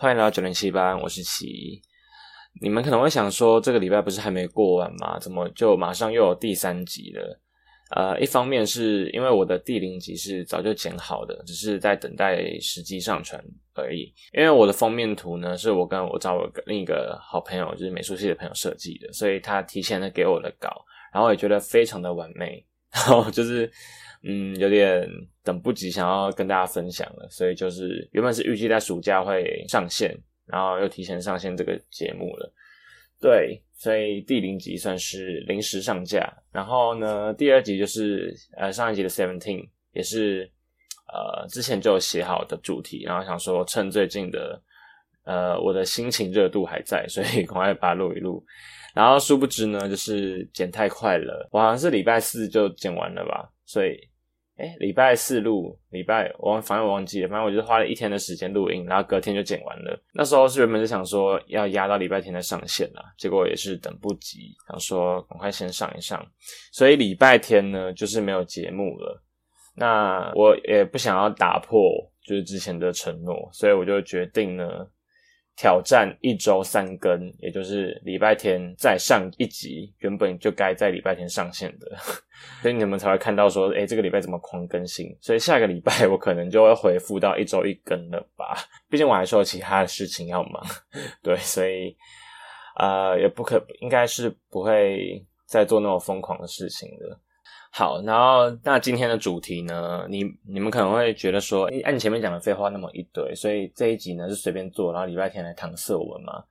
欢迎来到九零七班，我是奇。你们可能会想说，这个礼拜不是还没过完吗？怎么就马上又有第三集了？呃，一方面是因为我的第零集是早就剪好的，只是在等待时机上传而已。因为我的封面图呢，是我跟我找我另一个好朋友，就是美术系的朋友设计的，所以他提前的给我的稿，然后也觉得非常的完美，然后就是嗯，有点等不及想要跟大家分享了，所以就是原本是预计在暑假会上线，然后又提前上线这个节目了。对，所以第零集算是临时上架，然后呢，第二集就是呃上一集的 Seventeen 也是呃之前就写好的主题，然后想说趁最近的呃我的心情热度还在，所以赶快把它录一录，然后殊不知呢，就是剪太快了，我好像是礼拜四就剪完了吧，所以。哎，礼拜四录，礼拜我反正我忘记了，反正我就是花了一天的时间录音，然后隔天就剪完了。那时候是原本是想说要压到礼拜天再上线啦，结果也是等不及，想说赶快先上一上。所以礼拜天呢，就是没有节目了。那我也不想要打破就是之前的承诺，所以我就决定呢。挑战一周三更，也就是礼拜天再上一集，原本就该在礼拜天上线的，所以你们才会看到说，哎，这个礼拜怎么狂更新？所以下个礼拜我可能就会回复到一周一更了吧？毕竟我还说有其他的事情要忙，对，所以呃，也不可应该是不会再做那种疯狂的事情的。好，然后那今天的主题呢？你你们可能会觉得说，哎，按你前面讲的废话那么一堆，所以这一集呢是随便做，然后礼拜天来谈色文吗？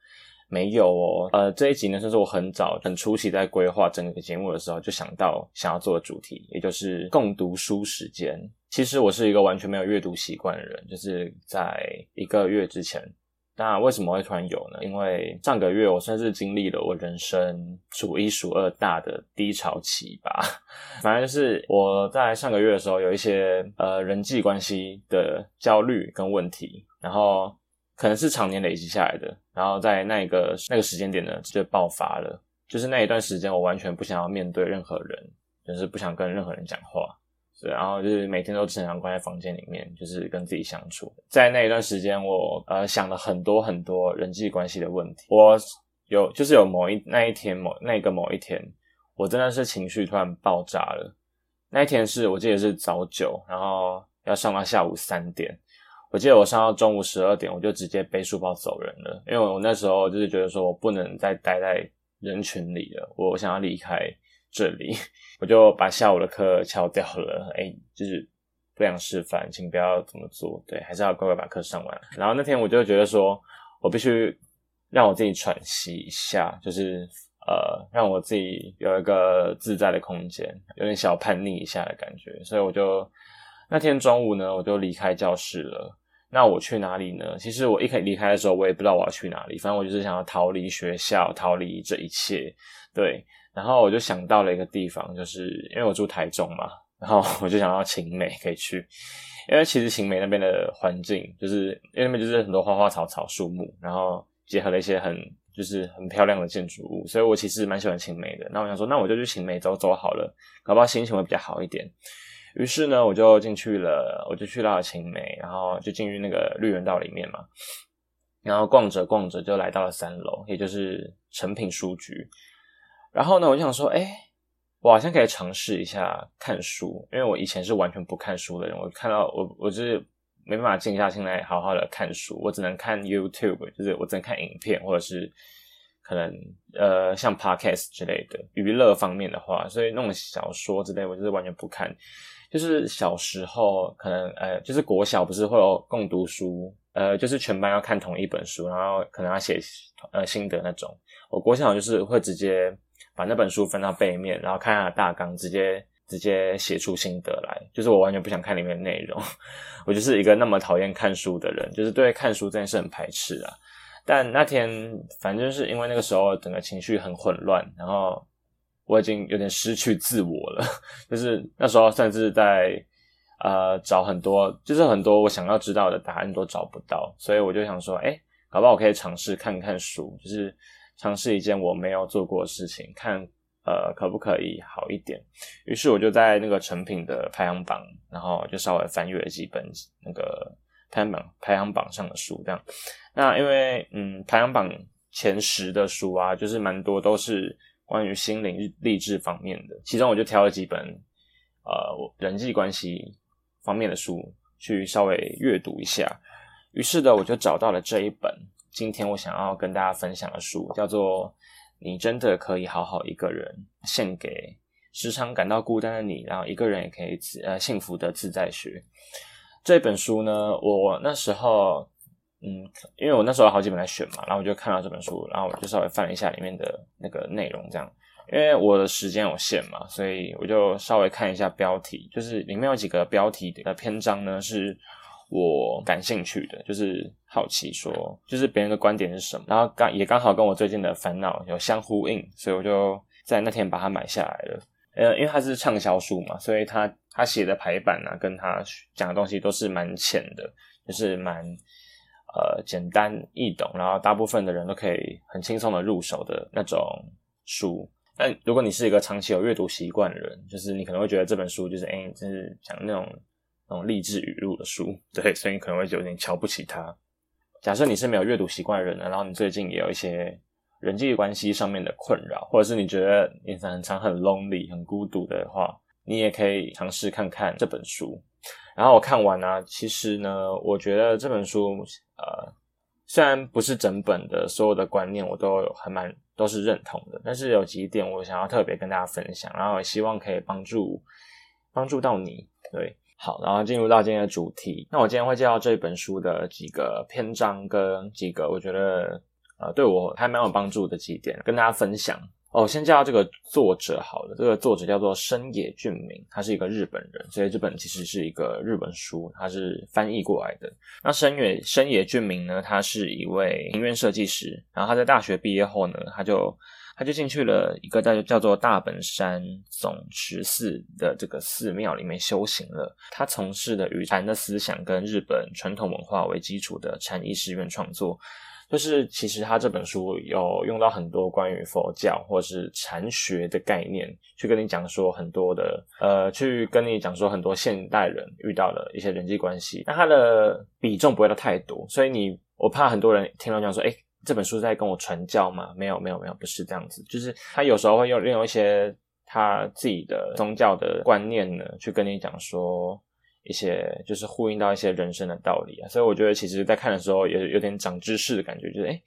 没有哦，呃，这一集呢算是我很早很初期在规划整个节目的时候就想到想要做的主题，也就是共读书时间。其实我是一个完全没有阅读习惯的人，就是在一个月之前。那为什么会突然有呢？因为上个月我算是经历了我人生数一数二大的低潮期吧。反正是我在上个月的时候有一些呃人际关系的焦虑跟问题，然后可能是常年累积下来的，然后在那个那个时间点呢就爆发了。就是那一段时间我完全不想要面对任何人，就是不想跟任何人讲话。对，然后就是每天都只想关在房间里面，就是跟自己相处。在那一段时间，我呃想了很多很多人际关系的问题。我有就是有某一那一天某那个某一天，我真的是情绪突然爆炸了。那一天是我记得是早九，然后要上到下午三点。我记得我上到中午十二点，我就直接背书包走人了，因为我那时候就是觉得说我不能再待在人群里了，我想要离开。这里 我就把下午的课翘掉了，哎，就是不良示范，请不要这么做。对，还是要乖乖把课上完。然后那天我就觉得说，我必须让我自己喘息一下，就是呃，让我自己有一个自在的空间，有点小叛逆一下的感觉。所以我就那天中午呢，我就离开教室了。那我去哪里呢？其实我一开离开的时候，我也不知道我要去哪里，反正我就是想要逃离学校，逃离这一切。对。然后我就想到了一个地方，就是因为我住台中嘛，然后 我就想到晴美可以去，因为其实晴美那边的环境，就是因为那边就是很多花花草草、树木，然后结合了一些很就是很漂亮的建筑物，所以我其实蛮喜欢晴美的。那我想说，那我就去晴美走走好了，搞不好心情会比较好一点。于是呢，我就进去了，我就去到了晴美，然后就进入那个绿园道里面嘛，然后逛着逛着就来到了三楼，也就是成品书局。然后呢，我就想说，哎，我好像可以尝试一下看书，因为我以前是完全不看书的人。我看到我，我就是没办法静下心来好好的看书，我只能看 YouTube，就是我只能看影片，或者是可能呃像 Podcast 之类的娱乐方面的话，所以那种小说之类，我就是完全不看。就是小时候可能呃，就是国小不是会有共读书，呃，就是全班要看同一本书，然后可能要写呃心得那种。我国小就是会直接。把那本书翻到背面，然后看它的大纲，直接直接写出心得来。就是我完全不想看里面的内容，我就是一个那么讨厌看书的人，就是对看书这件事很排斥啊。但那天反正就是因为那个时候整个情绪很混乱，然后我已经有点失去自我了，就是那时候甚至在呃找很多，就是很多我想要知道的答案都找不到，所以我就想说，哎，搞不好我可以尝试看看书，就是。尝试一件我没有做过的事情，看呃可不可以好一点。于是我就在那个成品的排行榜，然后就稍微翻阅了几本那个排行榜排行榜上的书，这样。那因为嗯排行榜前十的书啊，就是蛮多都是关于心灵励志方面的，其中我就挑了几本呃人际关系方面的书去稍微阅读一下。于是呢，我就找到了这一本。今天我想要跟大家分享的书叫做《你真的可以好好一个人》，献给时常感到孤单的你，然后一个人也可以自呃幸福的自在学。这本书呢，我那时候嗯，因为我那时候有好几本来选嘛，然后我就看到这本书，然后我就稍微翻了一下里面的那个内容，这样，因为我的时间有限嘛，所以我就稍微看一下标题，就是里面有几个标题的篇章呢是。我感兴趣的，就是好奇说，就是别人的观点是什么，然后刚也刚好跟我最近的烦恼有相呼应，所以我就在那天把它买下来了。呃，因为它是畅销书嘛，所以他他写的排版啊，跟他讲的东西都是蛮浅的，就是蛮呃简单易懂，然后大部分的人都可以很轻松的入手的那种书。但如果你是一个长期有阅读习惯的人，就是你可能会觉得这本书就是哎，就是讲那种。那种励志语录的书，对，所以你可能会有点瞧不起他。假设你是没有阅读习惯的人呢，然后你最近也有一些人际关系上面的困扰，或者是你觉得你很常很 lonely 很孤独的话，你也可以尝试看看这本书。然后我看完呢，其实呢，我觉得这本书呃，虽然不是整本的所有的观念我都有还蛮都是认同的，但是有几点我想要特别跟大家分享，然后也希望可以帮助帮助到你，对。好，然后进入到今天的主题。那我今天会介绍这本书的几个篇章跟几个我觉得呃对我还蛮有帮助的几点，跟大家分享。哦，先介绍这个作者好了。这个作者叫做深野俊明，他是一个日本人，所以这本其实是一个日本书，他是翻译过来的。那深野深野俊明呢，他是一位庭院设计师，然后他在大学毕业后呢，他就。他就进去了一个叫叫做大本山总持寺的这个寺庙里面修行了。他从事的与禅的思想跟日本传统文化为基础的禅意诗院创作，就是其实他这本书有用到很多关于佛教或是禅学的概念，去跟你讲说很多的呃，去跟你讲说很多现代人遇到的一些人际关系。那他的比重不会到太多，所以你我怕很多人听到讲说，哎。这本书在跟我传教吗？没有，没有，没有，不是这样子。就是他有时候会用用一些他自己的宗教的观念呢，去跟你讲说一些就是呼应到一些人生的道理啊。所以我觉得，其实，在看的时候也有点长知识的感觉，就是哎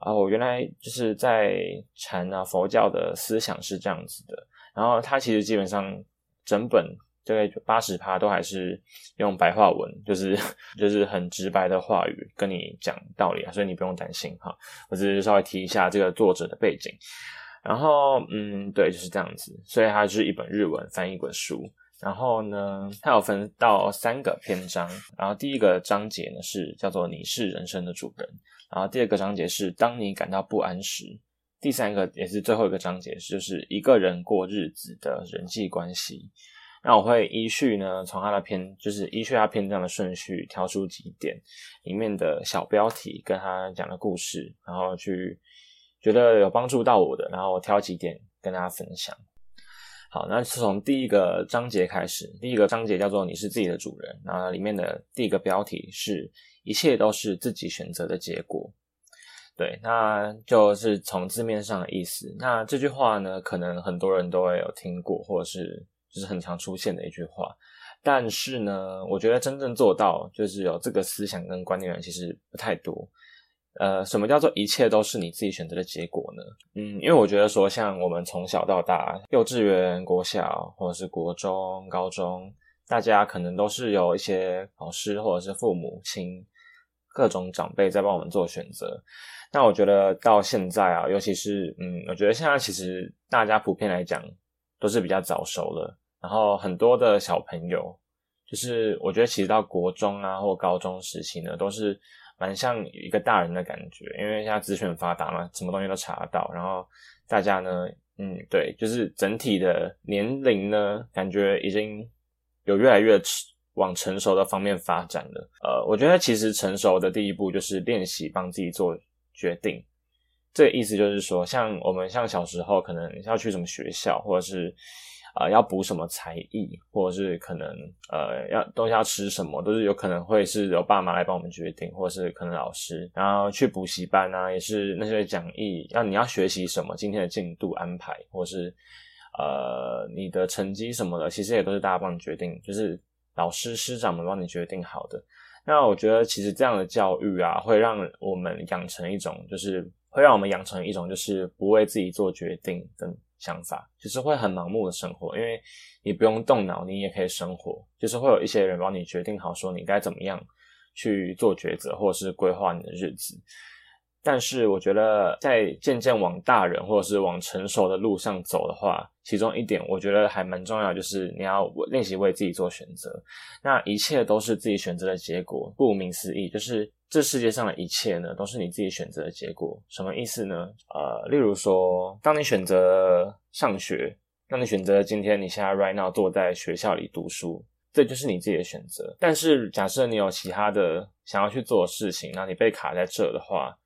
啊，我原来就是在禅啊佛教的思想是这样子的。然后他其实基本上整本。大概八十趴都还是用白话文，就是就是很直白的话语跟你讲道理啊，所以你不用担心哈。我只是稍微提一下这个作者的背景，然后嗯，对，就是这样子。所以它就是一本日文翻译的书。然后呢，它有分到三个篇章。然后第一个章节呢是叫做“你是人生的主人”，然后第二个章节是“当你感到不安时”，第三个也是最后一个章节就是一个人过日子的人际关系。那我会依序呢，从它的篇，就是依序它篇章的顺序，挑出几点里面的小标题，跟他讲的故事，然后去觉得有帮助到我的，然后我挑几点跟大家分享。好，那从第一个章节开始，第一个章节叫做“你是自己的主人”，然后里面的第一个标题是“一切都是自己选择的结果”。对，那就是从字面上的意思。那这句话呢，可能很多人都会有听过，或者是。就是很常出现的一句话，但是呢，我觉得真正做到就是有这个思想跟观念的人其实不太多。呃，什么叫做一切都是你自己选择的结果呢？嗯，因为我觉得说，像我们从小到大，幼稚园、国小或者是国中、高中，大家可能都是有一些老师或者是父母亲各种长辈在帮我们做选择。那我觉得到现在啊，尤其是嗯，我觉得现在其实大家普遍来讲都是比较早熟了。然后很多的小朋友，就是我觉得其实到国中啊或高中时期呢，都是蛮像一个大人的感觉，因为现在资讯发达嘛，什么东西都查得到。然后大家呢，嗯，对，就是整体的年龄呢，感觉已经有越来越往成熟的方面发展了。呃，我觉得其实成熟的第一步就是练习帮自己做决定。这意思就是说，像我们像小时候可能要去什么学校，或者是、呃要补什么才艺，或者是可能呃要东西要吃什么，都是有可能会是由爸妈来帮我们决定，或者是可能老师，然后去补习班啊，也是那些讲义，要你要学习什么，今天的进度安排，或是呃你的成绩什么的，其实也都是大家帮你决定，就是老师师长们帮你决定好的。那我觉得其实这样的教育啊，会让我们养成一种，就是会让我们养成一种就是不为自己做决定的想法，就是会很盲目的生活，因为你不用动脑，你也可以生活，就是会有一些人帮你决定好说你该怎么样去做抉择，或者是规划你的日子。但是我觉得，在渐渐往大人或者是往成熟的路上走的话，其中一点我觉得还蛮重要，就是你要练习为自己做选择。那一切都是自己选择的结果，顾名思义，就是这世界上的一切呢，都是你自己选择的结果。什么意思呢？呃，例如说，当你选择上学，那你选择今天你现在 right now 坐在学校里读书，这就是你自己的选择。但是假设你有其他的想要去做的事情，那你被卡在这的话，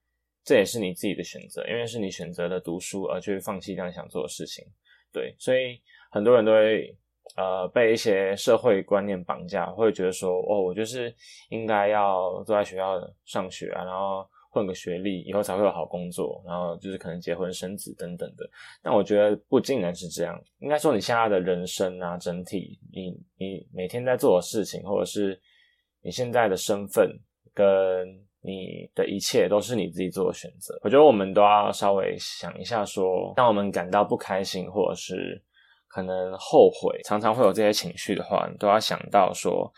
这也是你自己的选择，因为是你选择了读书而去放弃这样想做的事情。对，所以很多人都会呃被一些社会观念绑架，会觉得说，哦，我就是应该要坐在学校上学啊，然后混个学历，以后才会有好工作，然后就是可能结婚生子等等的。但我觉得不尽然是这样，应该说你现在的人生啊，整体你你每天在做的事情，或者是你现在的身份跟你的一切都是你自己做的选择。我觉得我们都要稍微想一下说当我们感到不开心，或者是可能后悔，常常会有这些情绪的话，你都要想到说，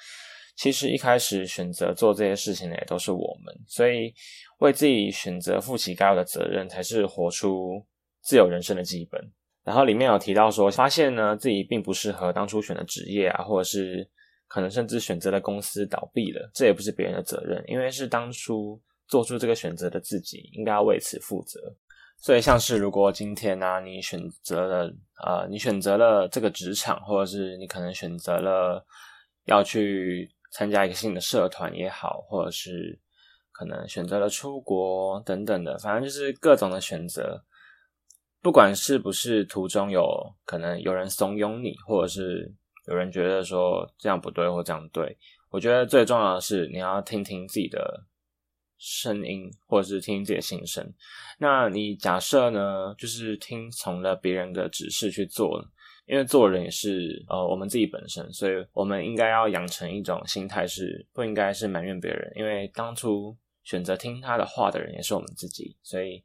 其实一开始选择做这些事情的也都是我们，所以为自己选择负起该有的责任，才是活出自由人生的基本。然后里面有提到说，发现呢自己并不适合当初选的职业啊，或者是可能甚至选择了公司倒闭了，这也不是别人的责任，因为是当初做出这个选择的自己应该要为此负责。所以像是如果今天呢、啊，你选择了呃，你选择了这个职场，或者是你可能选择了要去参加一个新的社团也好，或者是可能选择了出国等等的，反正就是各种的选择。不管是不是途中有可能有人怂恿你，或者是有人觉得说这样不对或这样对，我觉得最重要的是你要听听自己的声音，或者是听自己的心声。那你假设呢，就是听从了别人的指示去做，因为做人也是呃我们自己本身，所以我们应该要养成一种心态，是不应该是埋怨别人，因为当初选择听他的话的人也是我们自己，所以。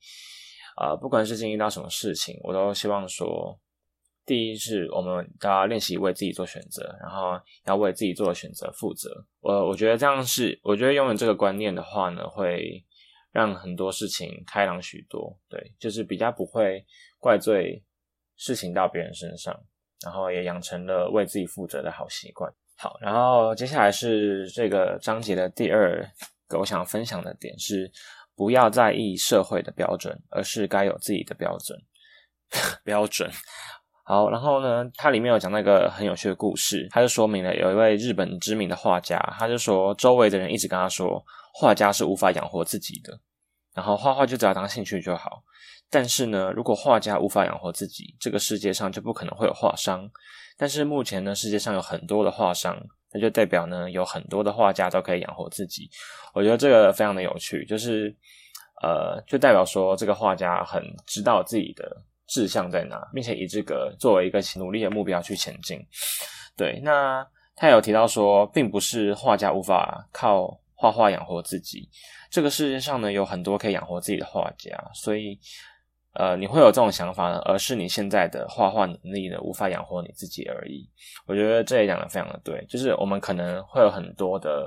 呃，不管是经历到什么事情，我都希望说，第一是我们都要练习为自己做选择，然后要为自己做的选择负责。我我觉得这样是，我觉得拥有这个观念的话呢，会让很多事情开朗许多。对，就是比较不会怪罪事情到别人身上，然后也养成了为自己负责的好习惯。好，然后接下来是这个章节的第二个我想分享的点是。不要在意社会的标准，而是该有自己的标准。标准好，然后呢，它里面有讲那个很有趣的故事，它就说明了有一位日本知名的画家，他就说周围的人一直跟他说，画家是无法养活自己的，然后画画就只要当兴趣就好。但是呢，如果画家无法养活自己，这个世界上就不可能会有画商。但是目前呢，世界上有很多的画商。那就代表呢，有很多的画家都可以养活自己。我觉得这个非常的有趣，就是呃，就代表说这个画家很知道自己的志向在哪，并且以这个作为一个努力的目标去前进。对，那他有提到说，并不是画家无法靠画画养活自己，这个世界上呢有很多可以养活自己的画家，所以。呃，你会有这种想法呢，而是你现在的画画能力呢无法养活你自己而已。我觉得这也讲的非常的对，就是我们可能会有很多的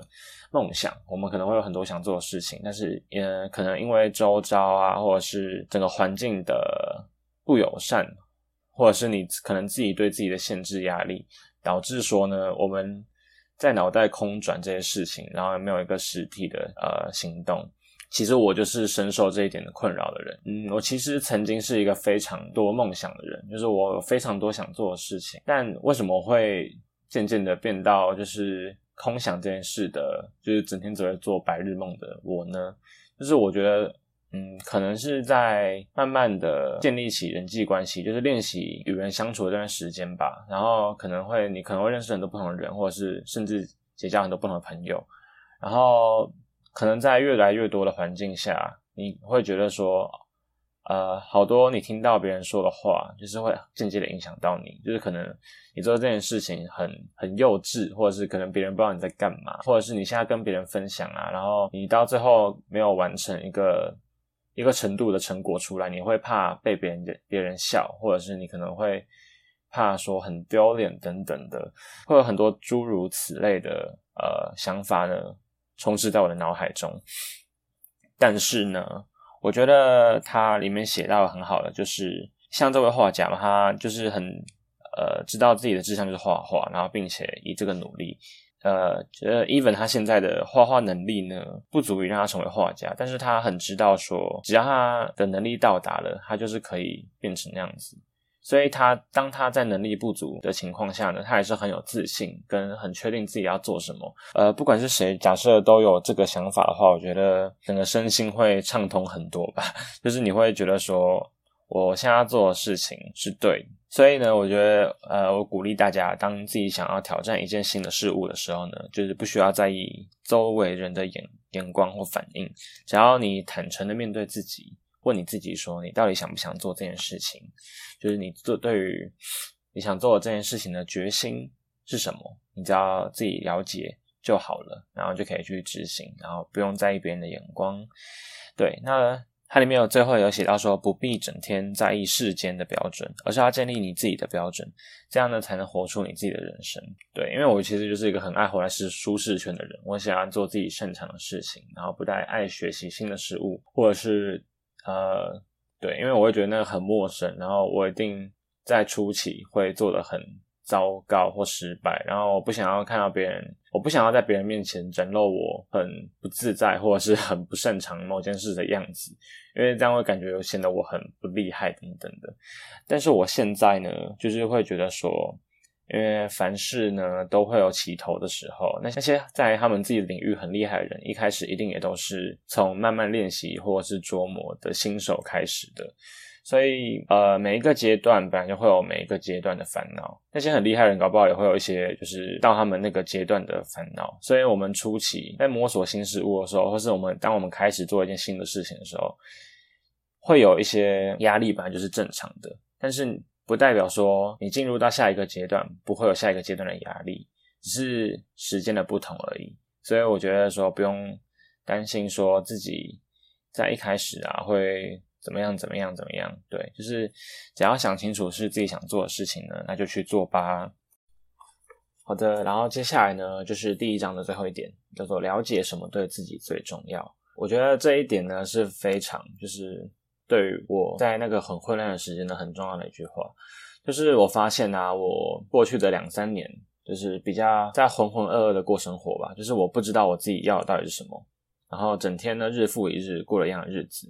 梦想，我们可能会有很多想做的事情，但是也可能因为周遭啊，或者是整个环境的不友善，或者是你可能自己对自己的限制压力，导致说呢，我们在脑袋空转这些事情，然后没有一个实体的呃行动。其实我就是深受这一点的困扰的人。嗯，我其实曾经是一个非常多梦想的人，就是我有非常多想做的事情。但为什么会渐渐的变到就是空想这件事的，就是整天只会做白日梦的我呢？就是我觉得嗯，可能是在慢慢的建立起人际关系，就是练习与人相处的这段时间吧。然后可能会，你可能会认识很多不同的人，或者是甚至结交很多不同的朋友。然后可能在越来越多的环境下，你会觉得说，呃，好多你听到别人说的话，就是会间接的影响到你，就是可能你做这件事情很很幼稚，或者是可能别人不知道你在干嘛，或者是你现在跟别人分享啊，然后你到最后没有完成一个。一个程度的成果出来，你会怕被别人别人笑，或者是你可能会怕说很丢脸等等的，会有很多诸如此类的呃想法呢充斥在我的脑海中。但是呢，我觉得它里面写到很好的，就是像这位画家嘛，他就是很呃知道自己的志向就是画画，然后并且以这个努力。呃，觉得 Even 他现在的画画能力呢，不足以让他成为画家，但是他很知道说，只要他的能力到达了，他就是可以变成那样子。所以他当他在能力不足的情况下呢，他还是很有自信，跟很确定自己要做什么。呃，不管是谁，假设都有这个想法的话，我觉得整个身心会畅通很多吧。就是你会觉得说。我现在要做的事情是对，所以呢，我觉得，呃，我鼓励大家，当自己想要挑战一件新的事物的时候呢，就是不需要在意周围人的眼眼光或反应，只要你坦诚的面对自己，问你自己说，你到底想不想做这件事情？就是你做对于你想做的这件事情的决心是什么？你只要自己了解就好了，然后就可以去执行，然后不用在意别人的眼光。对，那。它里面有最后有写到说，不必整天在意世间的标准，而是要建立你自己的标准，这样呢才能活出你自己的人生。对，因为我其实就是一个很爱活在是舒适圈的人，我喜欢做自己擅长的事情，然后不太爱学习新的事物，或者是呃，对，因为我会觉得那个很陌生，然后我一定在初期会做的很。糟糕或失败，然后我不想要看到别人，我不想要在别人面前展露我很不自在或者是很不擅长某件事的样子，因为这样会感觉显得我很不厉害等等的。但是我现在呢，就是会觉得说，因为凡事呢都会有起头的时候，那些在他们自己领域很厉害的人，一开始一定也都是从慢慢练习或者是琢磨的新手开始的。所以，呃，每一个阶段本来就会有每一个阶段的烦恼。那些很厉害的人，搞不好也会有一些，就是到他们那个阶段的烦恼。所以，我们初期在摸索新事物的时候，或是我们当我们开始做一件新的事情的时候，会有一些压力，本来就是正常的。但是，不代表说你进入到下一个阶段不会有下一个阶段的压力，只是时间的不同而已。所以，我觉得说不用担心，说自己在一开始啊会。怎么样？怎么样？怎么样？对，就是只要想清楚是自己想做的事情呢，那就去做吧。好的，然后接下来呢，就是第一章的最后一点，叫做了解什么对自己最重要。我觉得这一点呢是非常，就是对于我在那个很混乱的时间呢很重要的一句话。就是我发现啊，我过去的两三年，就是比较在浑浑噩噩的过生活吧，就是我不知道我自己要的到底是什么，然后整天呢日复一日过了一样的日子。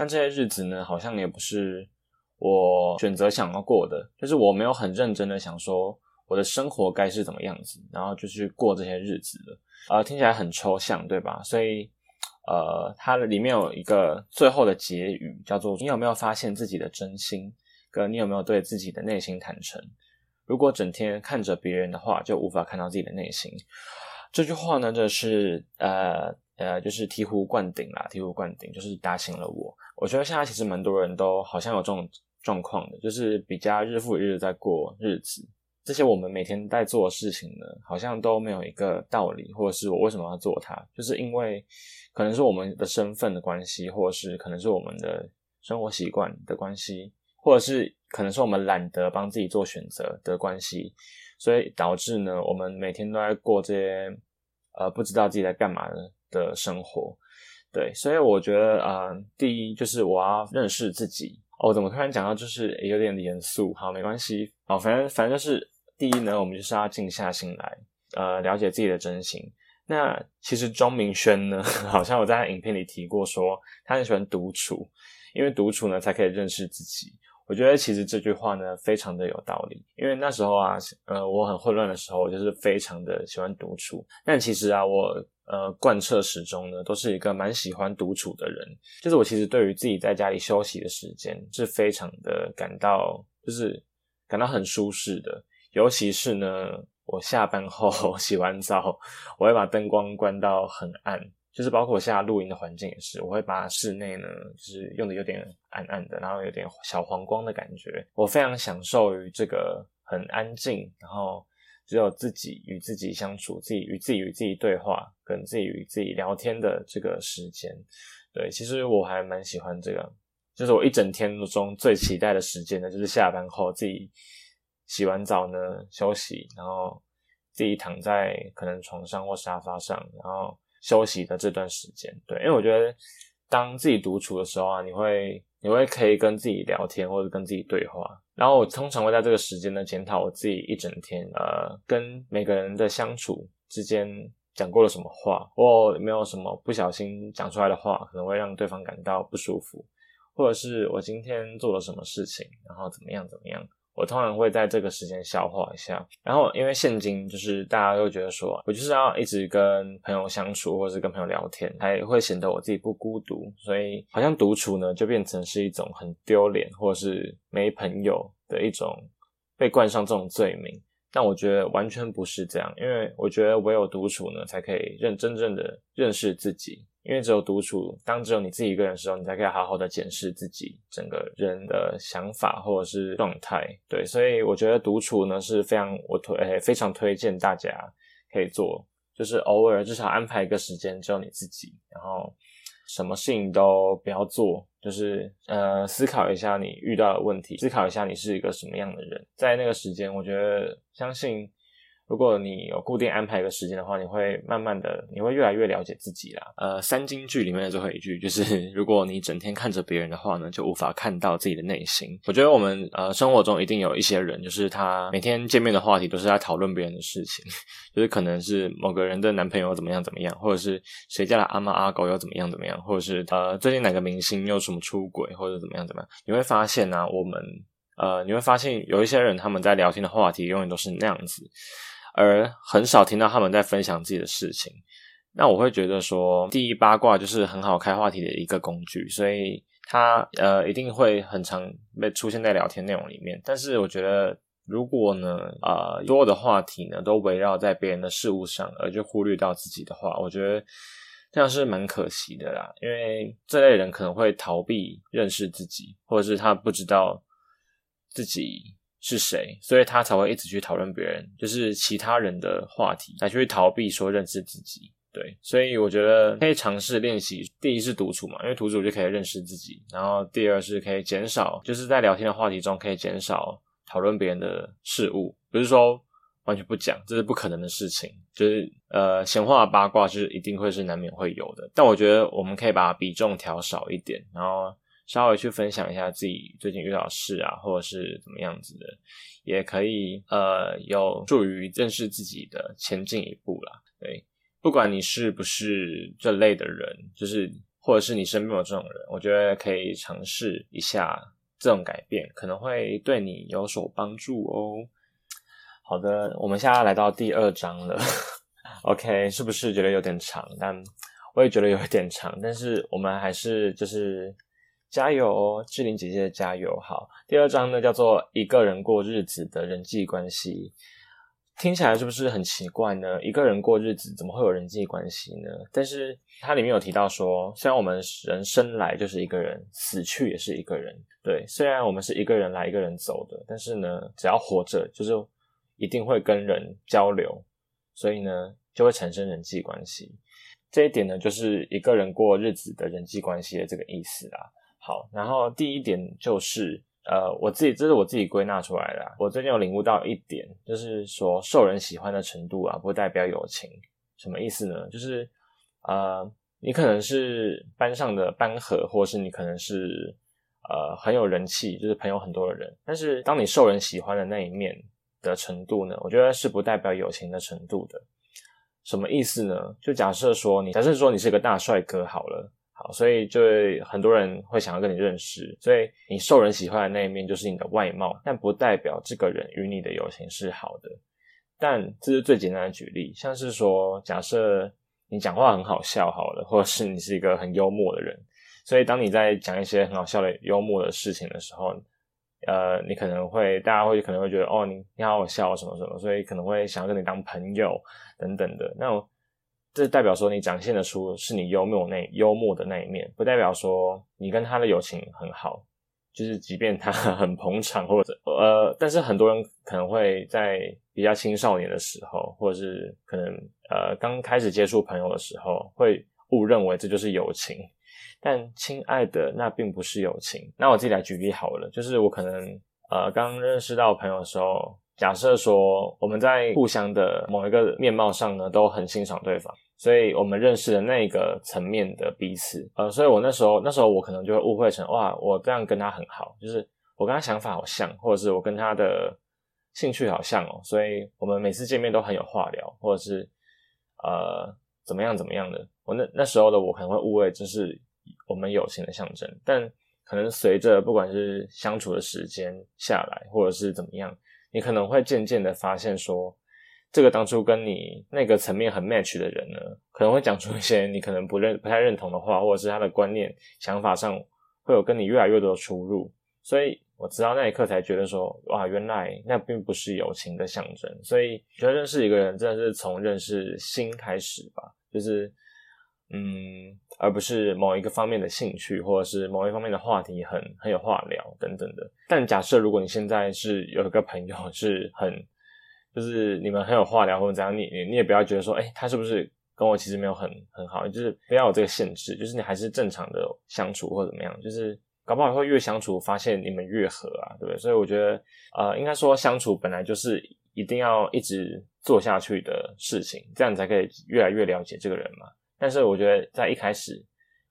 但这些日子呢，好像也不是我选择想要过的，就是我没有很认真的想说我的生活该是怎么样子，然后就去过这些日子了。呃，听起来很抽象，对吧？所以，呃，它里面有一个最后的结语，叫做“你有没有发现自己的真心，跟你有没有对自己的内心坦诚？如果整天看着别人的话，就无法看到自己的内心。”这句话呢，这是呃。呃，就是醍醐灌顶啦，醍醐灌顶就是打醒了我。我觉得现在其实蛮多人都好像有这种状况的，就是比较日复一日在过日子。这些我们每天在做的事情呢，好像都没有一个道理，或者是我为什么要做它，就是因为可能是我们的身份的关系，或者是可能是我们的生活习惯的关系，或者是可能是我们懒得帮自己做选择的关系，所以导致呢，我们每天都在过这些呃不知道自己在干嘛的。的生活，对，所以我觉得啊，第一就是我要认识自己。哦，怎么突然讲到就是有点严肃？好，没关系。好，反正反正就是第一呢，我们就是要静下心来，呃，了解自己的真心。那其实钟明轩呢，好像我在影片里提过，说他很喜欢独处，因为独处呢才可以认识自己。我觉得其实这句话呢非常的有道理，因为那时候啊，呃，我很混乱的时候，我就是非常的喜欢独处。但其实啊，我呃贯彻始终呢，都是一个蛮喜欢独处的人。就是我其实对于自己在家里休息的时间是非常的感到，就是感到很舒适的。尤其是呢，我下班后洗完澡，我会把灯光关到很暗。就是包括我现在录音的环境也是，我会把室内呢，就是用的有点暗暗的，然后有点小黄光的感觉。我非常享受于这个很安静，然后只有自己与自己相处，自己与自己与自己对话，跟自己与自己聊天的这个时间。对，其实我还蛮喜欢这个，就是我一整天中最期待的时间呢，就是下班后自己洗完澡呢休息，然后自己躺在可能床上或沙发上，然后。休息的这段时间，对，因为我觉得当自己独处的时候啊，你会你会可以跟自己聊天或者跟自己对话，然后我通常会在这个时间呢检讨我自己一整天，呃，跟每个人的相处之间讲过了什么话，或没有什么不小心讲出来的话，可能会让对方感到不舒服，或者是我今天做了什么事情，然后怎么样怎么样。我通常会在这个时间消化一下，然后因为现今就是大家都觉得说我就是要一直跟朋友相处，或是跟朋友聊天，才会显得我自己不孤独，所以好像独处呢就变成是一种很丢脸，或者是没朋友的一种被冠上这种罪名。但我觉得完全不是这样，因为我觉得唯有独处呢，才可以认真正的认识自己。因为只有独处，当只有你自己一个人的时候，你才可以好好的检视自己整个人的想法或者是状态。对，所以我觉得独处呢是非常我推非常推荐大家可以做，就是偶尔至少安排一个时间只有你自己，然后什么事情都不要做，就是呃思考一下你遇到的问题，思考一下你是一个什么样的人，在那个时间，我觉得相信。如果你有固定安排一个时间的话，你会慢慢的，你会越来越了解自己啦。呃，三金句里面的最后一句就是，如果你整天看着别人的话呢，就无法看到自己的内心。我觉得我们呃生活中一定有一些人，就是他每天见面的话题都是在讨论别人的事情，就是可能是某个人的男朋友怎么样怎么样，或者是谁家的阿妈阿狗又怎么样怎么样，或者是呃最近哪个明星又什么出轨或者怎么样怎么样，你会发现呢，我们呃你会发现有一些人他们在聊天的话题永远都是那样子。而很少听到他们在分享自己的事情，那我会觉得说，第一八卦就是很好开话题的一个工具，所以它呃一定会很常被出现在聊天内容里面。但是我觉得，如果呢，呃，所有的话题呢都围绕在别人的事物上，而就忽略到自己的话，我觉得这样是蛮可惜的啦。因为这类人可能会逃避认识自己，或者是他不知道自己。是谁？所以他才会一直去讨论别人，就是其他人的话题，来去逃避说认识自己。对，所以我觉得可以尝试练习。第一是独处嘛，因为独处就可以认识自己。然后第二是可以减少，就是在聊天的话题中可以减少讨论别人的事物，不是说完全不讲，这是不可能的事情。就是呃，闲话八卦是一定会是难免会有的，但我觉得我们可以把比重调少一点，然后。稍微去分享一下自己最近遇到事啊，或者是怎么样子的，也可以呃有助于认识自己的前进一步啦。对，不管你是不是这类的人，就是或者是你身边有这种人，我觉得可以尝试一下这种改变，可能会对你有所帮助哦。好的，我们现在来到第二章了。OK，是不是觉得有点长？但我也觉得有点长，但是我们还是就是。加油哦，志玲姐姐加油！好，第二章呢叫做一个人过日子的人际关系，听起来是不是很奇怪呢？一个人过日子怎么会有人际关系呢？但是它里面有提到说，虽然我们人生来就是一个人，死去也是一个人。对，虽然我们是一个人来一个人走的，但是呢，只要活着，就是一定会跟人交流，所以呢，就会产生人际关系。这一点呢，就是一个人过日子的人际关系的这个意思啦。好，然后第一点就是，呃，我自己这是我自己归纳出来的。我最近有领悟到一点，就是说受人喜欢的程度啊，不代表友情。什么意思呢？就是，呃，你可能是班上的班和，或是你可能是呃很有人气，就是朋友很多的人。但是当你受人喜欢的那一面的程度呢，我觉得是不代表友情的程度的。什么意思呢？就假设说你，假设说你是个大帅哥好了。所以就很多人会想要跟你认识，所以你受人喜欢的那一面就是你的外貌，但不代表这个人与你的友情是好的。但这是最简单的举例，像是说，假设你讲话很好笑好了，或者是你是一个很幽默的人，所以当你在讲一些很好笑的幽默的事情的时候，呃，你可能会大家会可能会觉得哦，你你好好笑什么什么，所以可能会想要跟你当朋友等等的。那这代表说你展现的出是你幽默那幽默的那一面，不代表说你跟他的友情很好。就是即便他 很捧场，或者呃，但是很多人可能会在比较青少年的时候，或者是可能呃刚开始接触朋友的时候，会误认为这就是友情。但亲爱的，那并不是友情。那我自己来举例好了，就是我可能呃刚认识到朋友的时候，假设说我们在互相的某一个面貌上呢，都很欣赏对方。所以我们认识的那个层面的彼此，呃，所以我那时候那时候我可能就会误会成哇，我这样跟他很好，就是我跟他想法好像，或者是我跟他的兴趣好像哦，所以我们每次见面都很有话聊，或者是呃怎么样怎么样的。我那那时候的我可能会误会这是我们友情的象征，但可能随着不管是相处的时间下来，或者是怎么样，你可能会渐渐的发现说。这个当初跟你那个层面很 match 的人呢，可能会讲出一些你可能不认、不太认同的话，或者是他的观念、想法上会有跟你越来越多的出入。所以我直到那一刻才觉得说，哇，原来那并不是友情的象征。所以觉得认识一个人真的是从认识心开始吧，就是嗯，而不是某一个方面的兴趣，或者是某一方面的话题很很有话聊等等的。但假设如果你现在是有一个朋友是很。就是你们很有话聊或者怎样，你你你也不要觉得说，哎，他是不是跟我其实没有很很好，就是不要有这个限制，就是你还是正常的相处或怎么样，就是搞不好会越相处发现你们越合啊，对不对？所以我觉得，呃，应该说相处本来就是一定要一直做下去的事情，这样你才可以越来越了解这个人嘛。但是我觉得在一开始，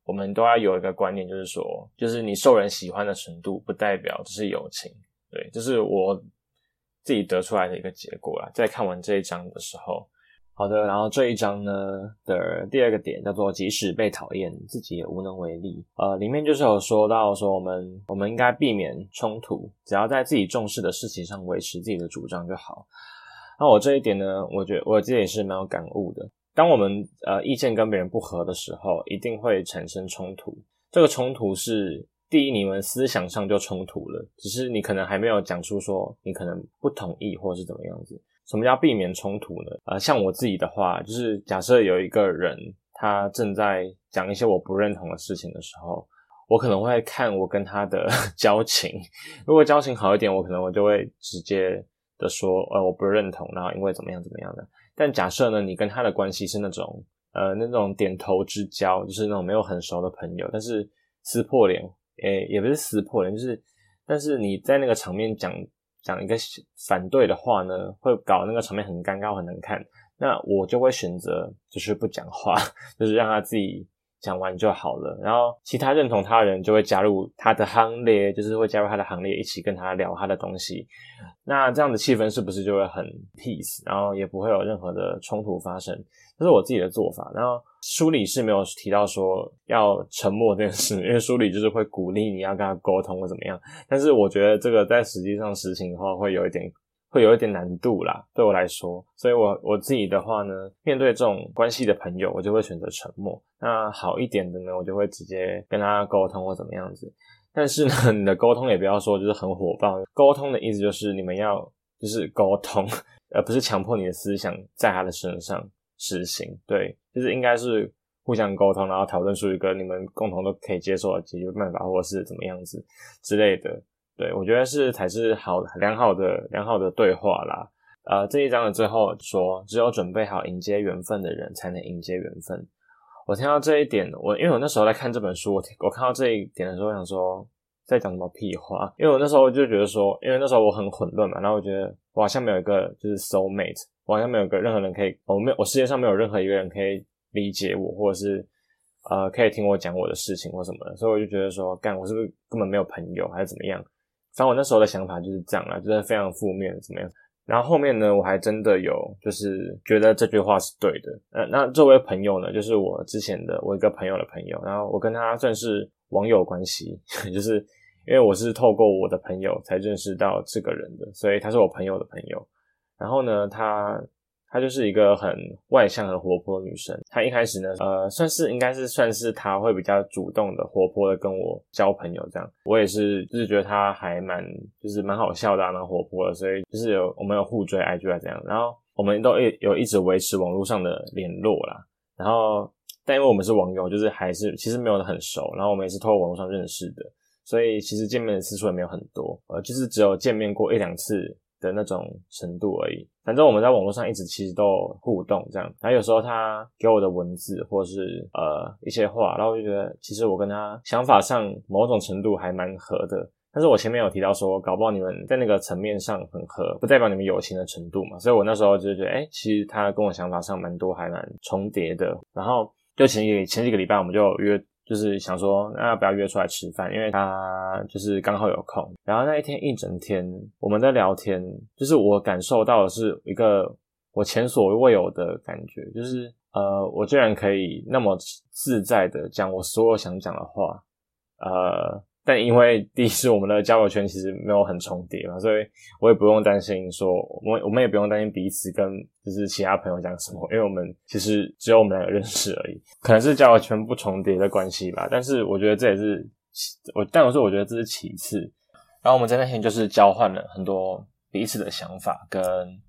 我们都要有一个观念，就是说，就是你受人喜欢的程度，不代表这是友情，对，就是我。自己得出来的一个结果啦，在看完这一章的时候，好的，然后这一章呢的第二个点叫做即使被讨厌，自己也无能为力。呃，里面就是有说到说我们我们应该避免冲突，只要在自己重视的事情上维持自己的主张就好。那我这一点呢，我觉得我自己也是蛮有感悟的。当我们呃意见跟别人不合的时候，一定会产生冲突。这个冲突是。第一，你们思想上就冲突了，只是你可能还没有讲出说你可能不同意或是怎么样子。什么叫避免冲突呢？呃，像我自己的话，就是假设有一个人他正在讲一些我不认同的事情的时候，我可能会看我跟他的 交情，如果交情好一点，我可能我就会直接的说，呃，我不认同，然后因为怎么样怎么样的。但假设呢，你跟他的关系是那种呃那种点头之交，就是那种没有很熟的朋友，但是撕破脸。诶，也不是撕破脸，就是，但是你在那个场面讲讲一个反对的话呢，会搞那个场面很尴尬，很难看。那我就会选择就是不讲话，就是让他自己讲完就好了。然后其他认同他的人就会加入他的行列，就是会加入他的行列，一起跟他聊他的东西。那这样的气氛是不是就会很 peace，然后也不会有任何的冲突发生？这是我自己的做法。然后。书里是没有提到说要沉默这件事，因为书里就是会鼓励你要跟他沟通或怎么样。但是我觉得这个在实际上实行的话，会有一点会有一点难度啦，对我来说。所以我我自己的话呢，面对这种关系的朋友，我就会选择沉默。那好一点的呢，我就会直接跟他沟通或怎么样子。但是呢，你的沟通也不要说就是很火爆。沟通的意思就是你们要就是沟通，而不是强迫你的思想在他的身上实行。对。就是应该是互相沟通，然后讨论出一个你们共同都可以接受的解决办法，或者是怎么样子之类的。对我觉得是才是好良好的良好的对话啦。呃，这一章的最后说，只有准备好迎接缘分的人，才能迎接缘分。我听到这一点，我因为我那时候在看这本书，我我看到这一点的时候，我想说在讲什么屁话？因为我那时候就觉得说，因为那时候我很混乱嘛，然后我觉得我好像没有一个就是 soul mate。我好像没有个任何人可以，我没有，我世界上没有任何一个人可以理解我，或者是呃，可以听我讲我的事情或什么的，所以我就觉得说，干，我是不是根本没有朋友，还是怎么样？反正我那时候的想法就是这样啦，就是非常负面，怎么样？然后后面呢，我还真的有就是觉得这句话是对的。呃，那这位朋友呢，就是我之前的我一个朋友的朋友，然后我跟他算是网友关系，就是因为我是透过我的朋友才认识到这个人的，所以他是我朋友的朋友。然后呢，他。她就是一个很外向、很活泼的女生。她一开始呢，呃，算是应该是算是她会比较主动的、活泼的跟我交朋友这样。我也是，就是觉得她还蛮，就是蛮好笑的、蛮活泼的，所以就是有我们有互追 IG 啊这样。然后我们都一有一直维持网络上的联络啦。然后，但因为我们是网友，就是还是其实没有很熟。然后我们也是透过网络上认识的，所以其实见面的次数也没有很多，呃，就是只有见面过一两次。的那种程度而已。反正我们在网络上一直其实都互动这样，然后有时候他给我的文字或是呃一些话，然后我就觉得其实我跟他想法上某种程度还蛮合的。但是我前面有提到说，搞不好你们在那个层面上很合，不代表你们友情的程度嘛。所以我那时候就觉得，哎，其实他跟我想法上蛮多，还蛮重叠的。然后就前几前几个礼拜，我们就约。就是想说，那要不要约出来吃饭？因为他就是刚好有空。然后那一天一整天我们在聊天，就是我感受到的是一个我前所未有的感觉，就是呃，我居然可以那么自在的讲我所有想讲的话，呃。但因为 第一是我们的交友圈其实没有很重叠嘛，所以我也不用担心说，我们我们也不用担心彼此跟就是其他朋友讲什么，因为我们其实只有我们两个认识而已，可能是交友圈不重叠的关系吧。但是我觉得这也是我，但我说我觉得这是其次。然后我们在那天就是交换了很多彼此的想法，跟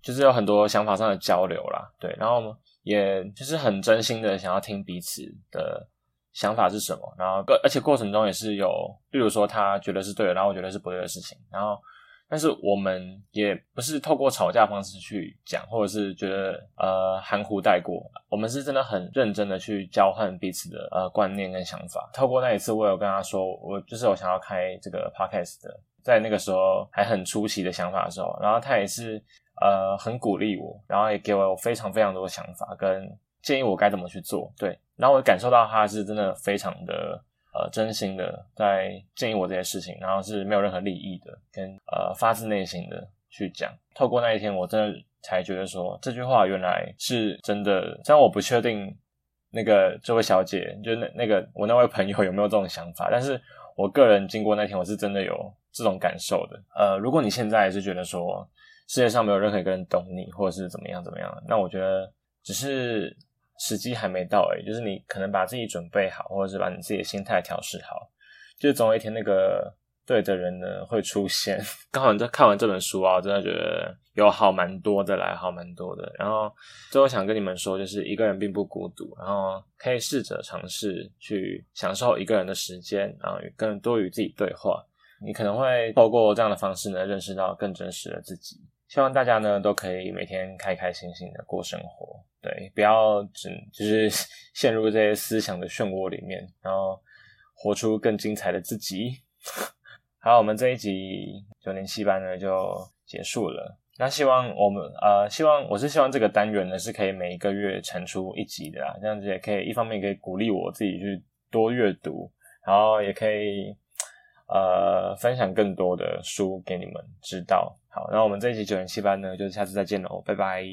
就是有很多想法上的交流啦，对。然后我们也就是很真心的想要听彼此的。想法是什么？然后，而且过程中也是有，例如说他觉得是对的，然后我觉得是不对的事情。然后，但是我们也不是透过吵架方式去讲，或者是觉得呃含糊带过。我们是真的很认真的去交换彼此的呃观念跟想法。透过那一次，我有跟他说，我就是我想要开这个 podcast 的，在那个时候还很初期的想法的时候，然后他也是呃很鼓励我，然后也给我非常非常多的想法跟。建议我该怎么去做？对，然后我感受到他是真的非常的呃真心的在建议我这些事情，然后是没有任何利益的，跟呃发自内心的去讲。透过那一天，我真的才觉得说这句话原来是真的。虽然我不确定那个这位小姐，就那那个我那位朋友有没有这种想法，但是我个人经过那天，我是真的有这种感受的。呃，如果你现在是觉得说世界上没有任何一个人懂你，或者是怎么样怎么样，那我觉得只是。时机还没到哎，就是你可能把自己准备好，或者是把你自己的心态调试好，就总有一天那个对的人呢会出现。刚好你在看完这本书啊，真的觉得有好蛮多的来，好蛮多的。然后最后想跟你们说，就是一个人并不孤独，然后可以试着尝试去享受一个人的时间，然后更多与自己对话。你可能会透过这样的方式呢，认识到更真实的自己。希望大家呢都可以每天开开心心的过生活，对，不要只就是 陷入这些思想的漩涡里面，然后活出更精彩的自己。好，我们这一集九年七班呢就结束了。那希望我们呃，希望我是希望这个单元呢是可以每一个月产出一集的啊，这样子也可以一方面可以鼓励我自己去多阅读，然后也可以呃分享更多的书给你们知道。好，那我们这一集九零七班呢，就下次再见喽，拜拜。